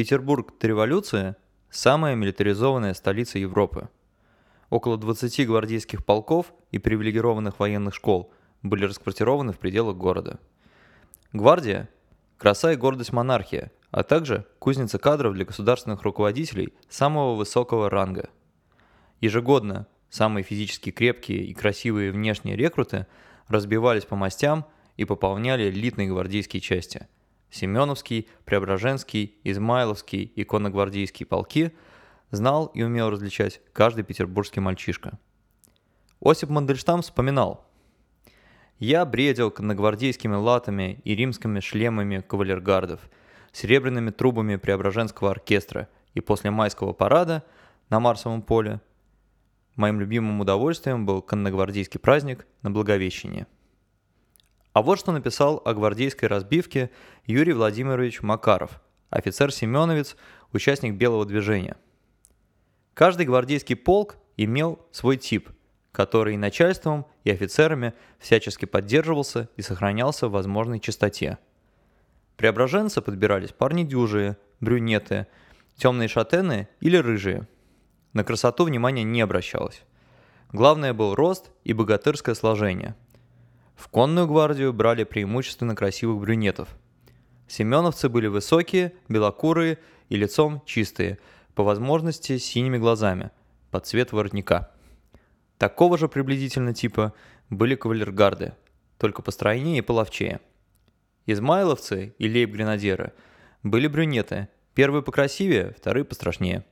Петербург до революции – самая милитаризованная столица Европы. Около 20 гвардейских полков и привилегированных военных школ были расквартированы в пределах города. Гвардия – краса и гордость монархии, а также кузница кадров для государственных руководителей самого высокого ранга. Ежегодно самые физически крепкие и красивые внешние рекруты разбивались по мастям и пополняли элитные гвардейские части – Семеновский, Преображенский, Измайловский и конногвардейские полки знал и умел различать каждый петербургский мальчишка. Осип Мандельштам вспоминал. «Я бредил конногвардейскими латами и римскими шлемами кавалергардов, серебряными трубами Преображенского оркестра и после майского парада на Марсовом поле моим любимым удовольствием был конногвардейский праздник на Благовещение». А вот что написал о гвардейской разбивке Юрий Владимирович Макаров, офицер-семеновец, участник Белого движения. Каждый гвардейский полк имел свой тип, который и начальством, и офицерами всячески поддерживался и сохранялся в возможной чистоте. Преображенцы подбирались парни дюжие, брюнеты, темные шатены или рыжие. На красоту внимания не обращалось. Главное был рост и богатырское сложение – в конную гвардию брали преимущественно красивых брюнетов. Семеновцы были высокие, белокурые и лицом чистые, по возможности синими глазами, под цвет воротника. Такого же приблизительно типа были кавалергарды, только постройнее и половчее. Измайловцы и лейб-гренадеры были брюнеты, первые покрасивее, вторые пострашнее.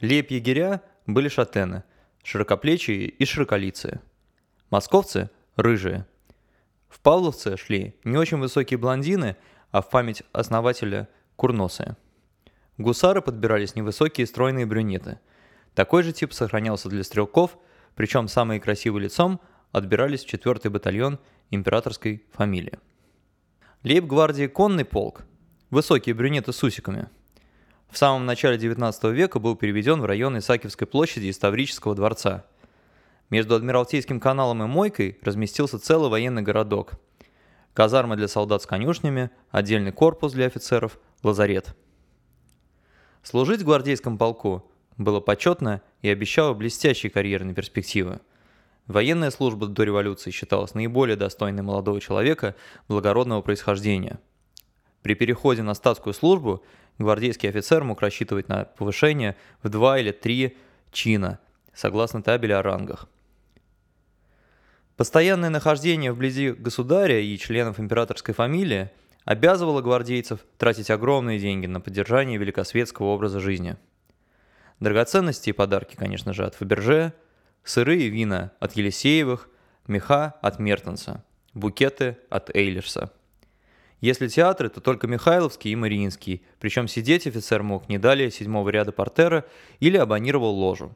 Лейб-егеря были шатены, широкоплечие и широколицые. Московцы рыжие. В Павловце шли не очень высокие блондины, а в память основателя курносые. Гусары подбирались невысокие стройные брюнеты. Такой же тип сохранялся для стрелков, причем самые красивые лицом отбирались в 4 батальон императорской фамилии. Лейб-гвардии конный полк, высокие брюнеты с усиками. В самом начале 19 века был переведен в район Исаакиевской площади из Таврического дворца – между Адмиралтейским каналом и Мойкой разместился целый военный городок. Казармы для солдат с конюшнями, отдельный корпус для офицеров, лазарет. Служить в гвардейском полку было почетно и обещало блестящие карьерные перспективы. Военная служба до революции считалась наиболее достойной молодого человека благородного происхождения. При переходе на статскую службу гвардейский офицер мог рассчитывать на повышение в два или три чина, согласно табели о рангах – Постоянное нахождение вблизи государя и членов императорской фамилии обязывало гвардейцев тратить огромные деньги на поддержание великосветского образа жизни. Драгоценности и подарки, конечно же, от Фаберже, сырые вина от Елисеевых, меха от Мертенса, букеты от Эйлерса. Если театры, то только Михайловский и Мариинский, причем сидеть офицер мог не далее седьмого ряда портера или абонировал ложу.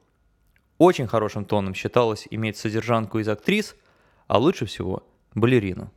Очень хорошим тоном считалось иметь содержанку из актрис – а лучше всего балерину.